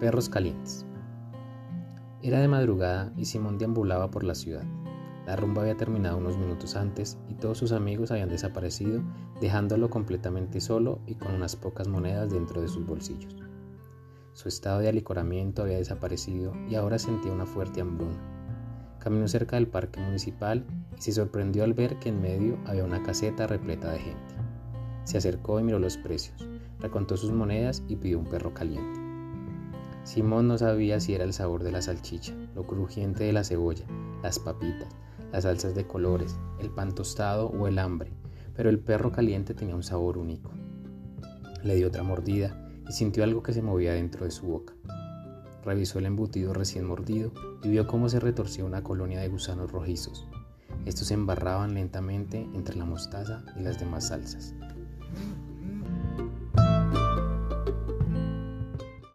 Perros calientes. Era de madrugada y Simón deambulaba por la ciudad. La rumba había terminado unos minutos antes y todos sus amigos habían desaparecido, dejándolo completamente solo y con unas pocas monedas dentro de sus bolsillos. Su estado de alicoramiento había desaparecido y ahora sentía una fuerte hambruna. Caminó cerca del parque municipal y se sorprendió al ver que en medio había una caseta repleta de gente. Se acercó y miró los precios, recontó sus monedas y pidió un perro caliente. Simón no sabía si era el sabor de la salchicha, lo crujiente de la cebolla, las papitas, las salsas de colores, el pan tostado o el hambre, pero el perro caliente tenía un sabor único. Le dio otra mordida y sintió algo que se movía dentro de su boca. Revisó el embutido recién mordido y vio cómo se retorcía una colonia de gusanos rojizos. Estos se embarraban lentamente entre la mostaza y las demás salsas.